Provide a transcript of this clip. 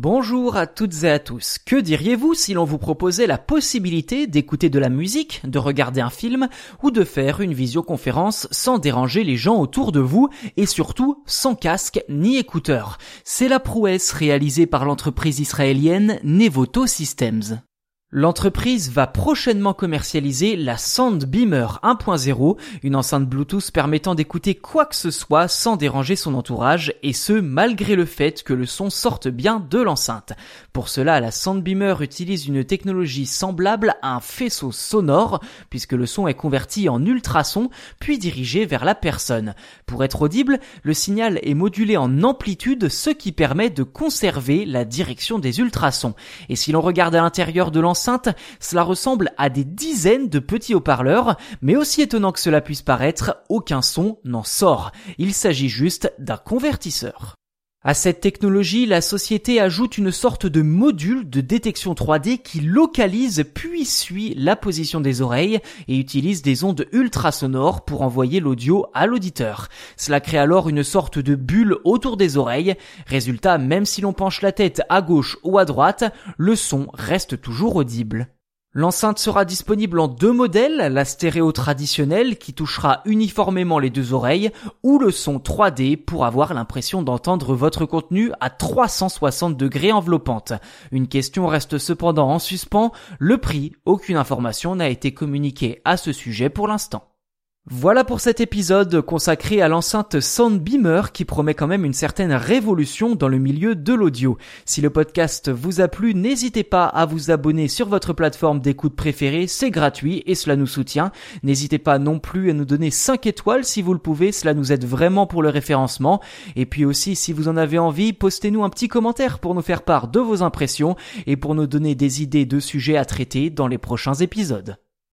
Bonjour à toutes et à tous. Que diriez-vous si l'on vous proposait la possibilité d'écouter de la musique, de regarder un film ou de faire une visioconférence sans déranger les gens autour de vous et surtout sans casque ni écouteurs? C'est la prouesse réalisée par l'entreprise israélienne Nevoto Systems. L'entreprise va prochainement commercialiser la Soundbeamer 1.0, une enceinte Bluetooth permettant d'écouter quoi que ce soit sans déranger son entourage, et ce malgré le fait que le son sorte bien de l'enceinte. Pour cela, la Soundbeamer utilise une technologie semblable à un faisceau sonore, puisque le son est converti en ultrasons, puis dirigé vers la personne. Pour être audible, le signal est modulé en amplitude, ce qui permet de conserver la direction des ultrasons. Et si l'on regarde à l'intérieur de l'enceinte, cela ressemble à des dizaines de petits haut-parleurs, mais aussi étonnant que cela puisse paraître, aucun son n'en sort. Il s'agit juste d'un convertisseur. À cette technologie, la société ajoute une sorte de module de détection 3D qui localise puis suit la position des oreilles et utilise des ondes ultrasonores pour envoyer l'audio à l'auditeur. Cela crée alors une sorte de bulle autour des oreilles. Résultat, même si l'on penche la tête à gauche ou à droite, le son reste toujours audible. L'enceinte sera disponible en deux modèles, la stéréo traditionnelle qui touchera uniformément les deux oreilles ou le son 3D pour avoir l'impression d'entendre votre contenu à 360 degrés enveloppante. Une question reste cependant en suspens, le prix, aucune information n'a été communiquée à ce sujet pour l'instant. Voilà pour cet épisode consacré à l'enceinte Soundbeamer qui promet quand même une certaine révolution dans le milieu de l'audio. Si le podcast vous a plu, n'hésitez pas à vous abonner sur votre plateforme d'écoute préférée, c'est gratuit et cela nous soutient. N'hésitez pas non plus à nous donner 5 étoiles si vous le pouvez, cela nous aide vraiment pour le référencement. Et puis aussi, si vous en avez envie, postez-nous un petit commentaire pour nous faire part de vos impressions et pour nous donner des idées de sujets à traiter dans les prochains épisodes.